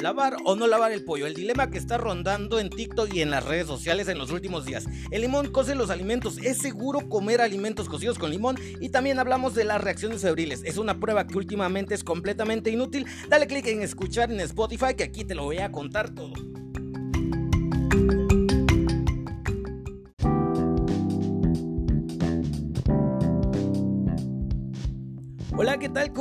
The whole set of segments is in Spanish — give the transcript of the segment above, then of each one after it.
¿Lavar o no lavar el pollo? El dilema que está rondando en TikTok y en las redes sociales en los últimos días. El limón cose los alimentos. ¿Es seguro comer alimentos cocidos con limón? Y también hablamos de las reacciones febriles. Es una prueba que últimamente es completamente inútil. Dale click en escuchar en Spotify que aquí te lo voy a contar todo.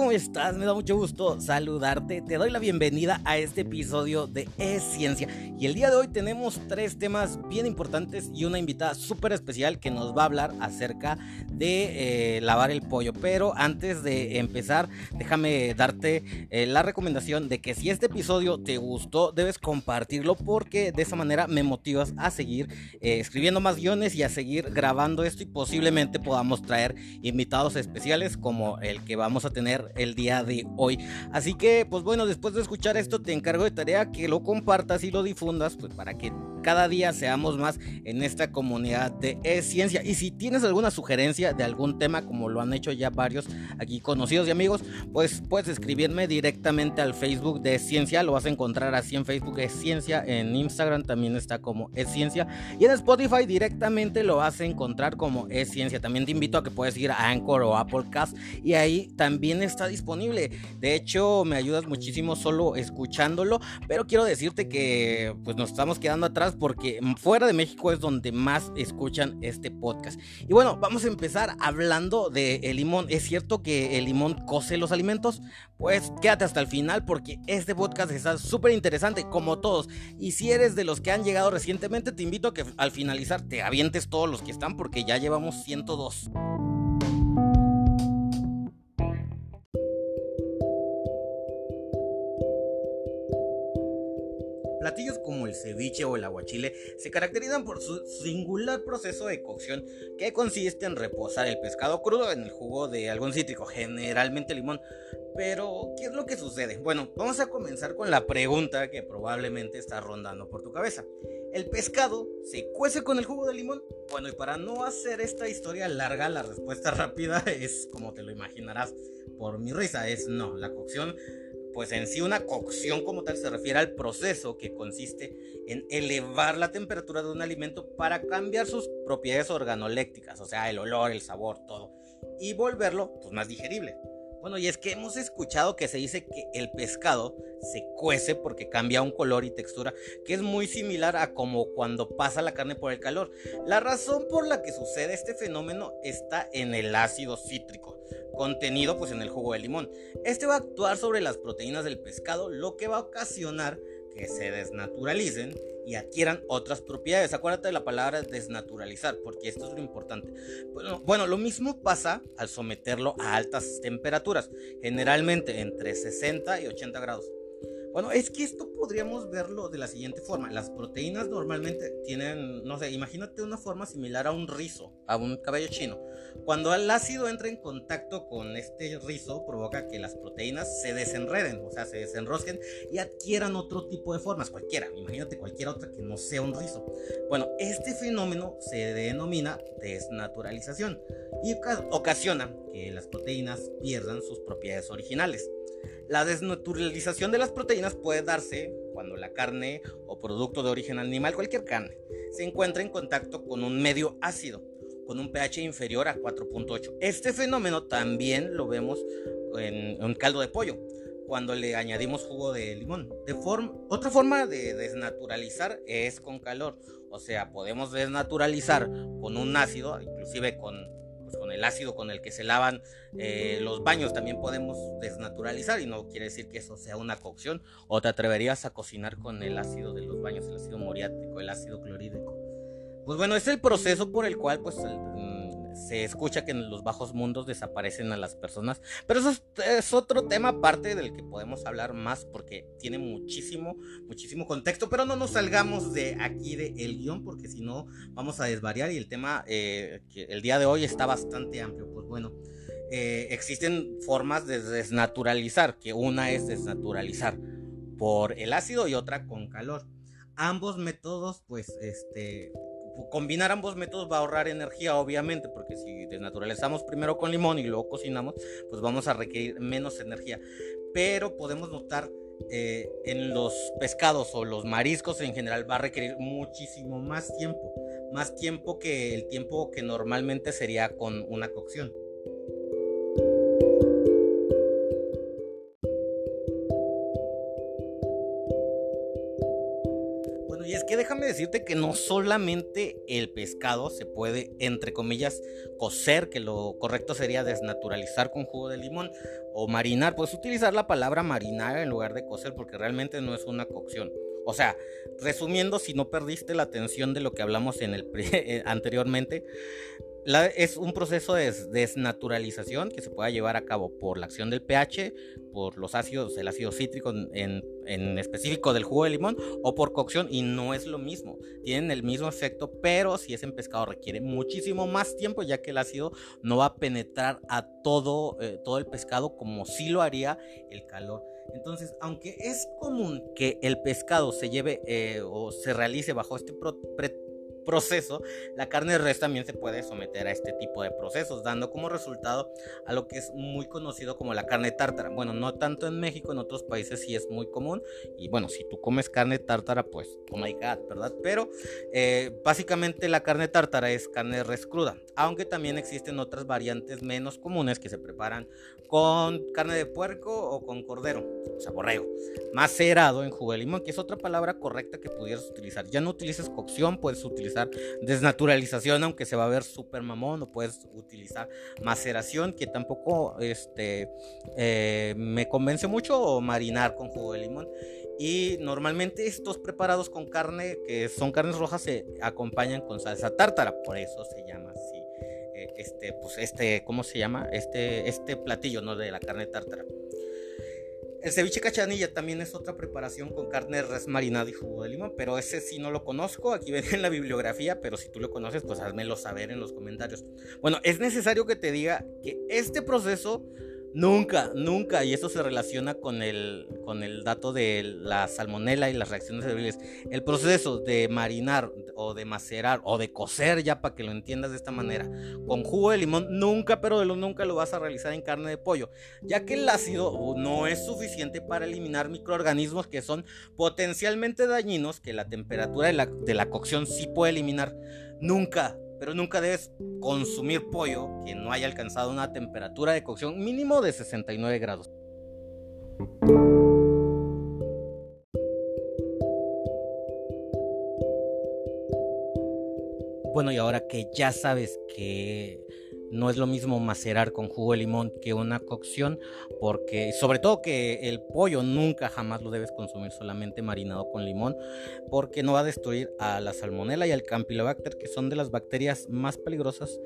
¿Cómo estás? Me da mucho gusto saludarte. Te doy la bienvenida a este episodio de Es Ciencia. Y el día de hoy tenemos tres temas bien importantes y una invitada súper especial que nos va a hablar acerca de eh, lavar el pollo. Pero antes de empezar, déjame darte eh, la recomendación de que si este episodio te gustó, debes compartirlo porque de esa manera me motivas a seguir eh, escribiendo más guiones y a seguir grabando esto y posiblemente podamos traer invitados especiales como el que va vamos a tener el día de hoy. Así que, pues bueno, después de escuchar esto, te encargo de tarea que lo compartas y lo difundas, pues para que cada día seamos más en esta comunidad de ciencia. Y si tienes alguna sugerencia de algún tema, como lo han hecho ya varios aquí conocidos y amigos, pues puedes escribirme directamente al Facebook de Ciencia. Lo vas a encontrar así en Facebook es Ciencia, en Instagram también está como es Ciencia y en Spotify directamente lo vas a encontrar como es Ciencia. También te invito a que puedes ir a Anchor o Applecast y ahí también está disponible. De hecho, me ayudas muchísimo solo escuchándolo, pero quiero decirte que pues nos estamos quedando atrás porque fuera de México es donde más escuchan este podcast. Y bueno, vamos a empezar hablando de el limón. ¿Es cierto que el limón cose los alimentos? Pues quédate hasta el final porque este podcast está súper interesante como todos. Y si eres de los que han llegado recientemente, te invito a que al finalizar te avientes todos los que están porque ya llevamos 102. Platillos como el ceviche o el aguachile se caracterizan por su singular proceso de cocción que consiste en reposar el pescado crudo en el jugo de algún cítrico, generalmente limón. Pero, ¿qué es lo que sucede? Bueno, vamos a comenzar con la pregunta que probablemente está rondando por tu cabeza. ¿El pescado se cuece con el jugo de limón? Bueno, y para no hacer esta historia larga, la respuesta rápida es, como te lo imaginarás, por mi risa, es no. La cocción pues en sí una cocción como tal se refiere al proceso que consiste en elevar la temperatura de un alimento para cambiar sus propiedades organolécticas, o sea, el olor, el sabor, todo, y volverlo pues, más digerible. Bueno, y es que hemos escuchado que se dice que el pescado se cuece porque cambia un color y textura que es muy similar a como cuando pasa la carne por el calor. La razón por la que sucede este fenómeno está en el ácido cítrico contenido pues en el jugo de limón. Este va a actuar sobre las proteínas del pescado, lo que va a ocasionar que se desnaturalicen y adquieran otras propiedades. Acuérdate de la palabra desnaturalizar, porque esto es lo importante. Bueno, bueno, lo mismo pasa al someterlo a altas temperaturas, generalmente entre 60 y 80 grados. Bueno, es que esto podríamos verlo de la siguiente forma. Las proteínas normalmente tienen, no sé, imagínate una forma similar a un rizo, a un cabello chino. Cuando el ácido entra en contacto con este rizo, provoca que las proteínas se desenreden, o sea, se desenrosquen y adquieran otro tipo de formas, cualquiera. Imagínate cualquier otra que no sea un rizo. Bueno, este fenómeno se denomina desnaturalización y ocasiona que las proteínas pierdan sus propiedades originales. La desnaturalización de las proteínas puede darse cuando la carne o producto de origen animal, cualquier carne, se encuentra en contacto con un medio ácido, con un pH inferior a 4.8. Este fenómeno también lo vemos en un caldo de pollo, cuando le añadimos jugo de limón. De forma, otra forma de desnaturalizar es con calor. O sea, podemos desnaturalizar con un ácido, inclusive con pues, con el ácido con el que se lavan eh, los baños también podemos desnaturalizar y no quiere decir que eso sea una cocción o te atreverías a cocinar con el ácido de los baños, el ácido muriático, el ácido clorhídrico. Pues bueno, es el proceso por el cual pues se escucha que en los bajos mundos desaparecen a las personas. Pero eso es, otro tema aparte del que podemos hablar más porque tiene muchísimo, muchísimo contexto. Pero no nos salgamos de aquí de el guion porque si no vamos a desvariar y el tema eh, que el día de hoy está bastante amplio. Pues bueno. Eh, existen formas de desnaturalizar, que una es desnaturalizar por el ácido y otra con calor. Ambos métodos, pues, este, combinar ambos métodos va a ahorrar energía, obviamente, porque si desnaturalizamos primero con limón y luego cocinamos, pues vamos a requerir menos energía. Pero podemos notar eh, en los pescados o los mariscos en general va a requerir muchísimo más tiempo, más tiempo que el tiempo que normalmente sería con una cocción. Déjame decirte que no solamente el pescado se puede, entre comillas, cocer, que lo correcto sería desnaturalizar con jugo de limón o marinar. Puedes utilizar la palabra marinar en lugar de cocer porque realmente no es una cocción. O sea, resumiendo, si no perdiste la atención de lo que hablamos en el eh, es un proceso de desnaturalización que se puede llevar a cabo por la acción del pH, por los ácidos, el ácido cítrico en, en, específico del jugo de limón o por cocción y no es lo mismo. Tienen el mismo efecto, pero si es en pescado requiere muchísimo más tiempo ya que el ácido no va a penetrar a todo, eh, todo el pescado como si lo haría el calor. Entonces, aunque es común que el pescado se lleve eh, o se realice bajo este proceso, la carne de res también se puede someter a este tipo de procesos, dando como resultado a lo que es muy conocido como la carne tártara. Bueno, no tanto en México, en otros países sí es muy común. Y bueno, si tú comes carne tártara, pues, oh my god, ¿verdad? Pero eh, básicamente la carne tártara es carne de res cruda, aunque también existen otras variantes menos comunes que se preparan con carne de puerco o con cordero, o macerado en jugo de limón, que es otra palabra correcta que pudieras utilizar. Ya no utilices cocción, puedes utilizar desnaturalización, aunque se va a ver súper mamón, o puedes utilizar maceración, que tampoco este, eh, me convence mucho, o marinar con jugo de limón. Y normalmente estos preparados con carne, que son carnes rojas, se acompañan con salsa tártara, por eso se llama así. Eh, este, pues este, ¿cómo se llama? Este, este platillo, ¿no? De la carne tártara. El ceviche cachanilla también es otra preparación con carne res marinada y jugo de limón, pero ese sí no lo conozco, aquí ven en la bibliografía, pero si tú lo conoces, pues házmelo saber en los comentarios. Bueno, es necesario que te diga que este proceso Nunca, nunca, y eso se relaciona con el, con el dato de la salmonela y las reacciones febriles. El proceso de marinar o de macerar o de cocer, ya para que lo entiendas de esta manera, con jugo de limón, nunca, pero de lo nunca lo vas a realizar en carne de pollo, ya que el ácido no es suficiente para eliminar microorganismos que son potencialmente dañinos que la temperatura de la, de la cocción sí puede eliminar. Nunca, pero nunca debes consumir pollo que no haya alcanzado una temperatura de cocción mínimo de 69 grados. Bueno, y ahora que ya sabes que no es lo mismo macerar con jugo de limón que una cocción, porque sobre todo que el pollo nunca jamás lo debes consumir solamente marinado con limón, porque no va a destruir a la salmonela y al campylobacter, que son de las bacterias más peligrosas.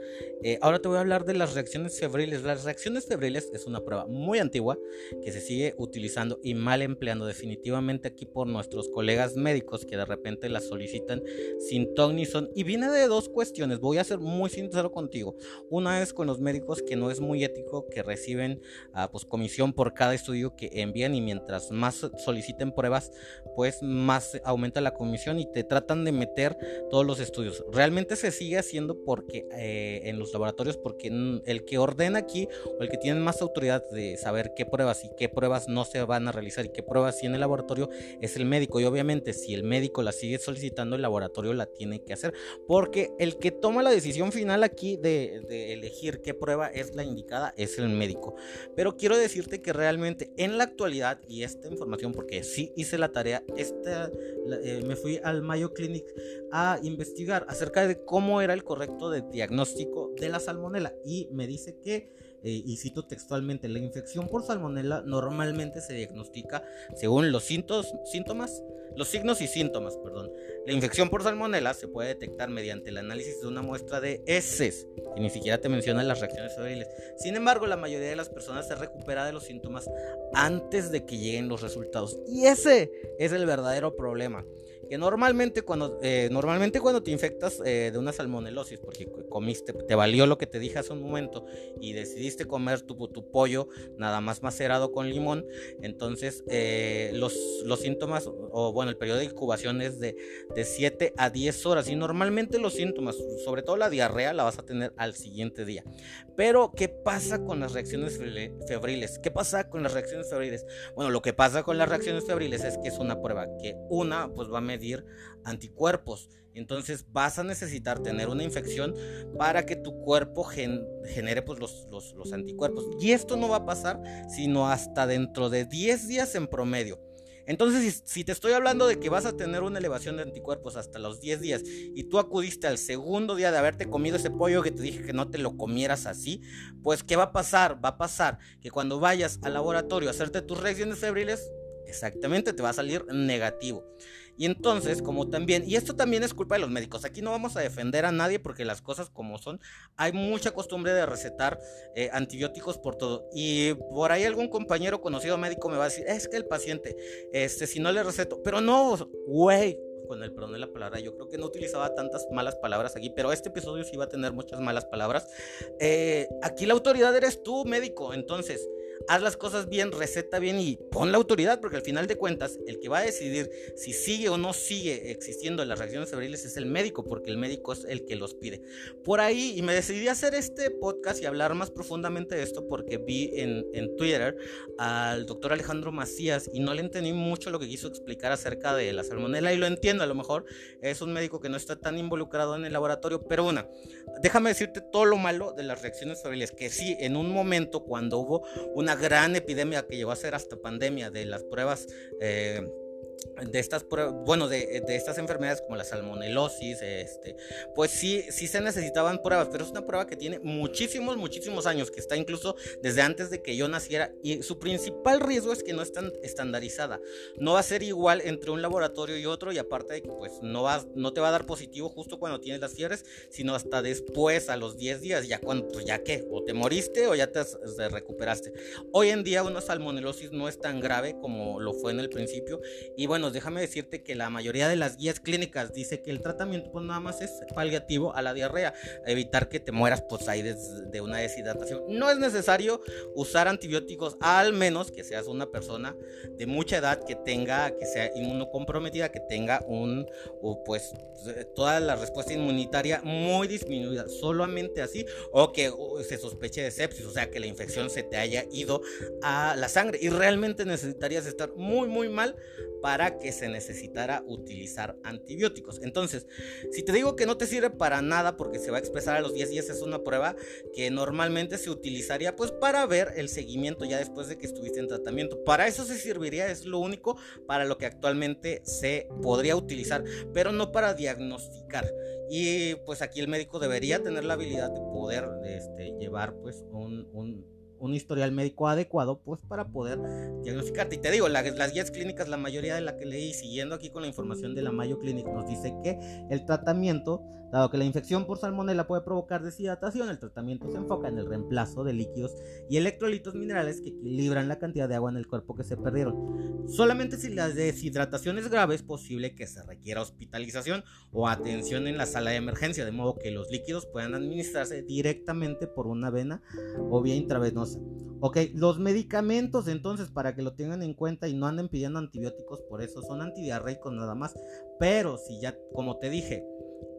Eh, ahora te voy a hablar de las reacciones febriles. Las reacciones febriles es una prueba muy antigua que se sigue utilizando y mal empleando definitivamente aquí por nuestros colegas médicos que de repente la solicitan sin ton ni son. Y viene de dos cuestiones. Voy a ser muy sincero contigo. Una es con los médicos que no es muy ético que reciben uh, pues comisión por cada estudio que envían y mientras más soliciten pruebas pues más aumenta la comisión y te tratan de meter todos los estudios. Realmente se sigue haciendo porque eh, en los laboratorios porque el que ordena aquí o el que tiene más autoridad de saber qué pruebas y qué pruebas no se van a realizar y qué pruebas en el laboratorio es el médico. Y obviamente si el médico la sigue solicitando el laboratorio la tiene que hacer. Porque el que toma la decisión final aquí de, de elegir qué prueba es la indicada es el médico. Pero quiero decirte que realmente en la actualidad, y esta información, porque sí hice la tarea, esta, eh, me fui al Mayo Clinic a investigar acerca de cómo era el correcto de diagnóstico de la salmonela y me dice que eh, y cito textualmente, la infección por salmonela normalmente se diagnostica según los síntomas, los signos y síntomas, perdón. La infección por salmonela se puede detectar mediante el análisis de una muestra de heces, que ni siquiera te menciona las reacciones febriles. Sin embargo, la mayoría de las personas se recupera de los síntomas antes de que lleguen los resultados. Y ese es el verdadero problema que normalmente cuando, eh, normalmente cuando te infectas eh, de una salmonelosis, porque comiste, te valió lo que te dije hace un momento y decidiste comer tu, pollo nada más macerado con limón, entonces eh, los, los síntomas, o bueno, el periodo de incubación es de, de 7 a 10 horas y normalmente los síntomas, sobre todo la diarrea, la vas a tener al siguiente día. Pero, ¿qué pasa con las reacciones febriles? ¿Qué pasa con las reacciones febriles? Bueno, lo que pasa con las reacciones febriles es que es una prueba que una pues va a medir anticuerpos. Entonces vas a necesitar tener una infección para que tu cuerpo genere pues, los, los anticuerpos. Y esto no va a pasar sino hasta dentro de 10 días en promedio. Entonces, si, te estoy hablando de que vas a tener una elevación de anticuerpos hasta los 10 días y tú acudiste al segundo día de haberte comido ese pollo que te dije que no te lo comieras así, pues ¿qué va a pasar? Va a pasar que cuando vayas al laboratorio a hacerte tus reacciones febriles, exactamente te va a salir negativo. Y entonces, como también, y esto también es culpa de los médicos, aquí no vamos a defender a nadie porque las cosas como son, hay mucha costumbre de recetar eh, antibióticos por todo. Y por ahí algún compañero conocido médico me va a decir, es que el paciente, este, si no le receto, pero no, güey, con el perdón de la palabra. Yo creo que no utilizaba tantas malas palabras aquí, pero este episodio sí va a tener muchas malas palabras. Eh, aquí la autoridad eres tú, médico. Entonces, haz las cosas bien, receta bien y pon la autoridad, porque al final de cuentas, el que va a decidir si sigue o no sigue existiendo las reacciones febriles es el médico, porque el médico es el que los pide. Por ahí, y me decidí hacer este podcast y hablar más profundamente de esto porque vi en, en Twitter al doctor Alejandro Macías y no le entendí mucho lo que quiso explicar acerca de la salmonela y lo entiendo, a lo mejor es un médico que no está tan involucrado en el laboratorio, pero una, déjame decirte todo lo malo de las reacciones febriles, que sí, en un momento cuando hubo una gran epidemia que llegó a ser hasta pandemia de las pruebas eh, de estas pruebas, bueno, de, de, estas enfermedades como la salmonelosis, este, pues sí, sí se necesitaban pruebas, pero es una prueba que tiene muchísimos, muchísimos años, que está incluso desde antes de que yo naciera, y su principal riesgo es que no está estandarizada. No va a ser igual entre un laboratorio y otro, y aparte de que pues no, va, no te va a dar positivo justo cuando tienes las fiebres, sino hasta después, a los 10 días, ya cuando, pues ya qué, o te moriste o ya te, te recuperaste. Hoy en día una salmonelosis no es tan grave como lo fue en el principio, bueno, déjame decirte que la mayoría de las guías clínicas dice que el tratamiento pues nada más es paliativo a la diarrea, evitar que te mueras pues ahí de, una deshidratación. No es necesario usar antibióticos, al menos que seas una persona de mucha edad que tenga, que sea inmunocomprometida, que tenga un, pues toda la respuesta inmunitaria muy disminuida, solamente así, o que se sospeche de sepsis, o sea que la infección se te haya ido a la sangre y realmente necesitarías estar muy muy mal para que se necesitara utilizar antibióticos. Entonces, si te digo que no te sirve para nada porque se va a expresar a los 10 días, es una prueba que normalmente se utilizaría pues para ver el seguimiento ya después de que estuviste en tratamiento. Para eso se serviría, es lo único para lo que actualmente se podría utilizar, pero no para diagnosticar. Y pues aquí el médico debería tener la habilidad de poder este, llevar pues un historial médico adecuado, pues para poder diagnosticarte. Y te digo, las guías clínicas, la mayoría de la que leí, siguiendo aquí con la información de la Mayo Clinic, nos dice que el tratamiento, dado que la infección por salmonella puede provocar deshidratación, el tratamiento se enfoca en el reemplazo de líquidos y electrolitos minerales que equilibran la cantidad de agua en el cuerpo que se perdieron. Solamente si la deshidratación es grave, es posible que se requiera hospitalización o atención en la sala de emergencia, de modo que los líquidos puedan administrarse directamente por una vena o vía intravenosa Ok, los medicamentos entonces para que lo tengan en cuenta y no anden pidiendo antibióticos por eso son antidiarreicos nada más. Pero si ya, como te dije,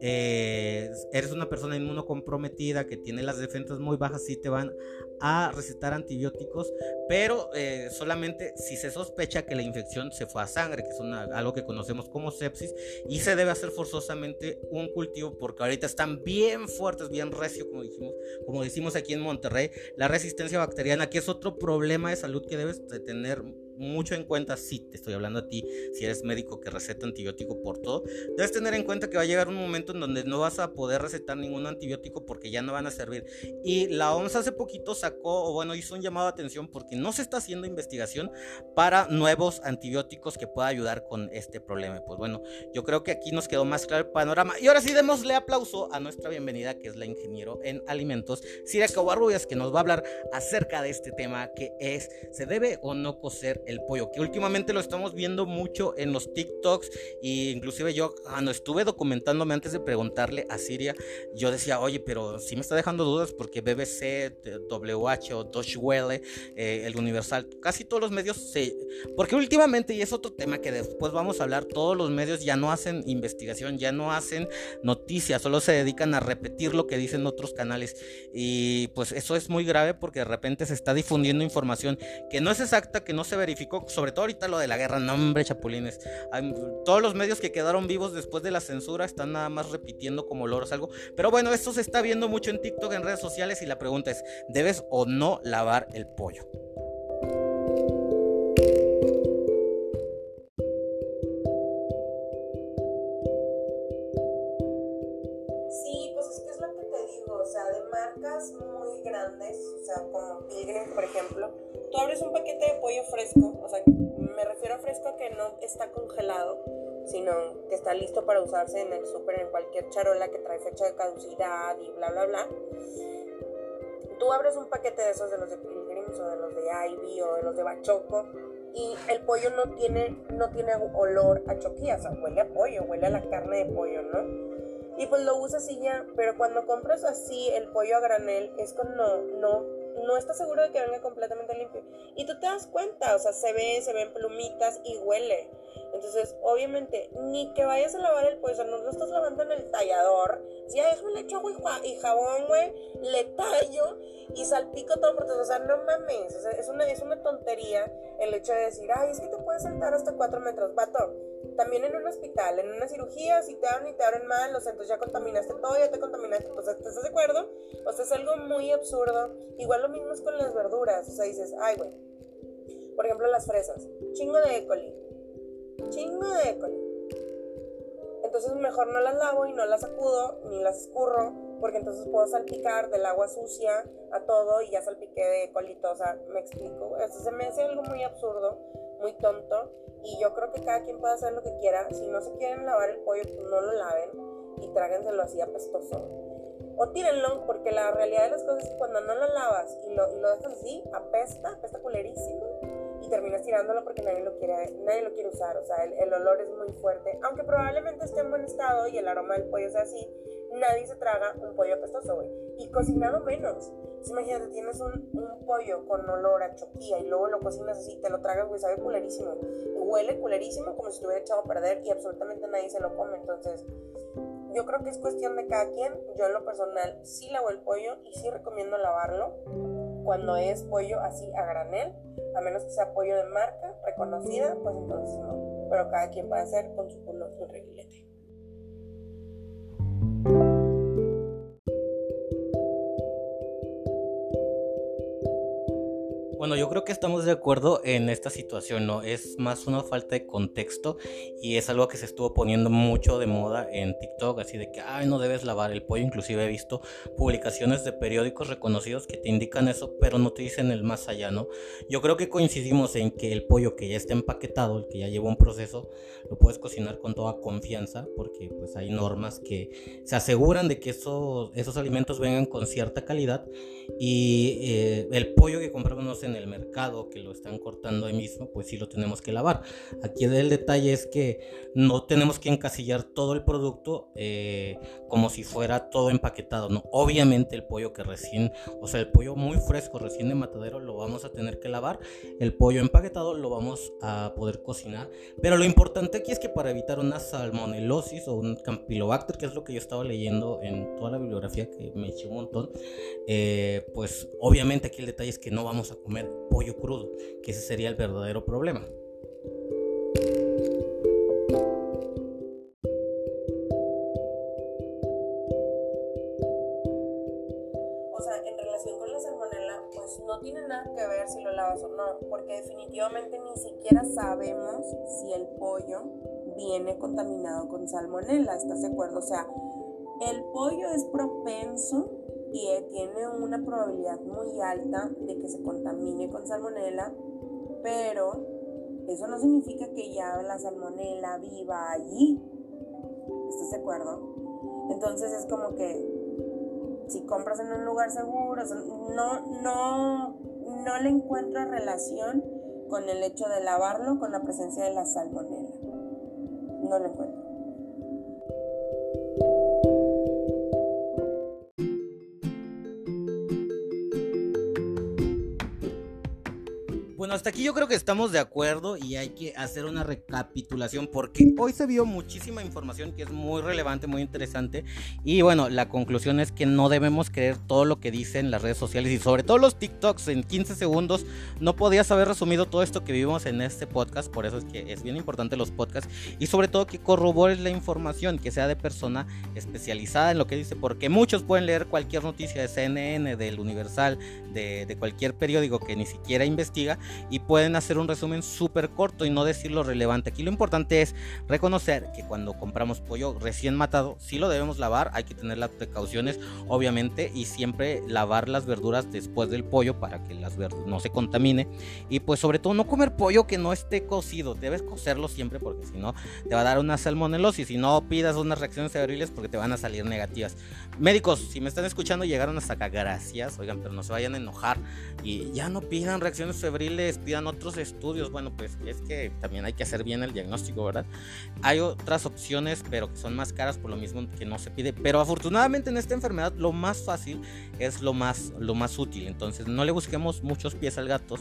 eh, eres una persona inmunocomprometida que tiene las defensas muy bajas, sí te van a recetar antibióticos, pero eh, solamente si se sospecha que la infección se fue a sangre, que es algo que conocemos como sepsis, y se debe hacer forzosamente un cultivo porque ahorita están bien fuertes, bien recio, como dijimos, como decimos aquí en Monterrey, la resistencia bacteriana, que es otro problema de salud que debes de tener mucho en cuenta, si te estoy hablando a ti, si eres médico que receta antibiótico por todo, debes tener en cuenta que va a llegar un momento en donde no vas a poder recetar ningún antibiótico porque ya no van a servir. Y la OMS hace poquito sacó, o bueno, hizo un llamado de atención porque no se está haciendo investigación para nuevos antibióticos que pueda ayudar con este problema. Pues bueno, yo creo que aquí nos quedó más claro el panorama. Y ahora sí démosle aplauso a nuestra bienvenida, que es la ingeniero en alimentos, Siria Covarrubias, que nos va a hablar acerca de este tema que es, ¿se debe o no cocer el pollo? Que últimamente lo estamos viendo mucho en los TikToks e inclusive yo cuando estuve documentándome antes de preguntarle a Siria, yo decía, oye, pero sí me está dejando dudas porque BBC, WH o Deutsche Welle, eh, el Universal, casi todos los medios se... Porque últimamente, y es otro tema que después vamos a hablar, todos los medios ya no hacen investigación, ya no hacen noticias, solo se dedican a repetir lo que dicen otros canales. Y pues eso es muy grave porque de repente se está difundiendo información que no es exacta, que no se sobre todo ahorita lo de la guerra, no hombre, chapulines. todos los medios que quedaron vivos después de la censura están nada más repitiendo como loros algo. Pero bueno, esto se está viendo mucho en TikTok, en redes sociales y la pregunta es, ¿debes o no lavar el pollo? Sí, pues es que es lo que te digo, o sea, de marcas muy grandes, o sea, como Pilgrim, por ejemplo, tú abres un paquete de pollo fresco, o sea, me refiero a fresco que no está congelado, sino que está listo para usarse en el súper, en cualquier charola que trae fecha de caducidad y bla, bla, bla. Tú abres un paquete de esos de los de Pilgrims o de los de Ivy o de los de Bachoco y el pollo no tiene, no tiene olor a choquilla, o sea, huele a pollo, huele a la carne de pollo, ¿no? Y pues lo usas y ya, pero cuando compras así el pollo a granel es cuando no no estás seguro de que venga completamente limpio. Y tú te das cuenta, o sea, se ve, se ven plumitas y huele. Entonces, obviamente, ni que vayas a lavar el pollo, o sea, no lo estás lavando en el tallador. Si ya déjame le echo agua y jabón, güey, le tallo y salpico todo por todo. O sea, no mames, o sea, es una, es una tontería el hecho de decir, ay, es que te puedes saltar hasta cuatro metros. Vato, también en un hospital, en una cirugía, si te abren y te abren mal, o sea, entonces ya contaminaste todo, ya te contaminaste, o sea, ¿estás de acuerdo? O sea, es algo muy absurdo. Igual lo mismo es con las verduras, o sea, dices, ay, güey, por ejemplo, las fresas, chingo de E. coli, chingo de E. coli. Entonces mejor no las lavo y no las sacudo, ni las escurro, porque entonces puedo salpicar del agua sucia a todo y ya salpiqué de colito, o sea, me explico, eso se me hace algo muy absurdo, muy tonto y yo creo que cada quien puede hacer lo que quiera. Si no se quieren lavar el pollo, pues no lo laven y tráguenselo así apestoso. O tírenlo, porque la realidad de las cosas es que cuando no lo lavas y lo, y lo dejas así, apesta, apesta culerísimo y terminas tirándolo porque nadie lo quiere, nadie lo quiere usar. O sea, el, el olor es muy fuerte. Aunque probablemente esté en buen estado y el aroma del pollo sea así, nadie se traga un pollo apestoso, güey. Y cocinado menos. Imagínate, tienes un, pollo con olor a choquilla y luego lo cocinas así, te lo tragas, güey, sabe culerísimo. huele culerísimo como si estuviera echado a perder y absolutamente nadie se lo come. Entonces, yo creo que es cuestión de cada quien. Yo en lo personal sí lavo el pollo y sí recomiendo lavarlo cuando es pollo así a granel, a menos que sea pollo de marca reconocida, pues entonces no. Pero cada quien puede hacer con su culo su reguilete. Bueno, yo creo que estamos de acuerdo en esta situación, ¿no? Es más una falta de contexto y es algo que se estuvo poniendo mucho de moda en TikTok, así de que, ay, no debes lavar el pollo. Inclusive he visto publicaciones de periódicos reconocidos que te indican eso, pero no te dicen el más allá, ¿no? Yo creo que coincidimos en que el pollo que ya está empaquetado, el que ya lleva un proceso, lo puedes cocinar con toda confianza, porque pues hay normas que se aseguran de que esos, esos alimentos vengan con cierta calidad y eh, el pollo que compramos en el mercado que lo están cortando ahí mismo, pues sí lo tenemos que lavar. Aquí el detalle es que no tenemos que encasillar todo el producto eh, como si fuera todo empaquetado, ¿no? Obviamente el pollo que recién, o sea, el pollo muy fresco, recién de matadero, lo vamos a tener que lavar. El pollo empaquetado lo vamos a poder cocinar. Pero lo importante aquí es que para evitar una salmonelosis o un campylobacter, que es lo que yo estaba leyendo en toda la bibliografía que me eché un montón, eh, pues obviamente aquí el detalle es que no vamos a comer pollo crudo, que ese sería el verdadero problema. O sea, en relación con la pues no tiene nada que ver si lo lavas o no, porque definitivamente ni siquiera sabemos si el pollo viene contaminado con salmonela, ¿estás de acuerdo? O sea, el pollo es propenso y tiene una probabilidad muy alta de que se contamine con salmonela, pero eso no significa que ya la salmonela viva allí. ¿Estás de acuerdo? Entonces es como que si compras en un lugar seguro, no, no, no le encuentro relación con el hecho de lavarlo con la presencia de la salmonela. No encuentro. Bueno, hasta aquí yo creo que estamos de acuerdo y hay que hacer una recapitulación porque hoy se vio muchísima información que es muy relevante, muy interesante y bueno, la conclusión es que no debemos creer todo lo que dicen las redes sociales y sobre todo los TikToks en 15 segundos. No podías haber resumido todo esto que vivimos en este podcast, por eso es que es bien importante los podcasts y sobre todo que corrobores la información, que sea de persona especializada en lo que dice, porque muchos pueden leer cualquier noticia de CNN, del Universal, de, de cualquier periódico que ni siquiera investiga y pueden hacer un resumen súper corto y no decir lo relevante. Aquí lo importante es reconocer que cuando compramos pollo recién matado, sí lo debemos lavar, hay que tener las precauciones, obviamente, y siempre lavar las verduras después del pollo para que las verduras no se contamine. Y pues sobre todo no comer pollo que no esté cocido, debes cocerlo siempre porque si no te va a dar una salmonelosis, si no pidas unas reacciones febriles porque te van a salir negativas. Médicos, si me están escuchando llegaron hasta acá, gracias, oigan, pero no se vayan a enojar y ya no pidan reacciones febriles pidan otros estudios. Bueno, pues es que también hay que hacer bien el diagnóstico, ¿verdad? Hay otras opciones, pero que son más caras por lo mismo que no se pide. Pero afortunadamente en esta enfermedad lo más fácil es lo más, lo más útil. Entonces no le busquemos muchos pies al gato.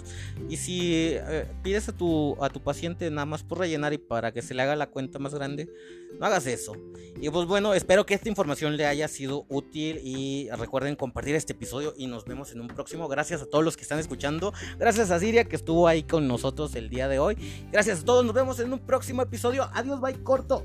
Y si eh, pides a tu, a tu paciente nada más por rellenar y para que se le haga la cuenta más grande, no hagas eso. Y pues bueno, espero que esta información le haya sido útil y recuerden compartir este episodio y nos vemos en un próximo. Gracias a todos los que están escuchando. Gracias a Siria que estuvo ahí con nosotros el día de hoy. Gracias a todos, nos vemos en un próximo episodio. Adiós, bye corto.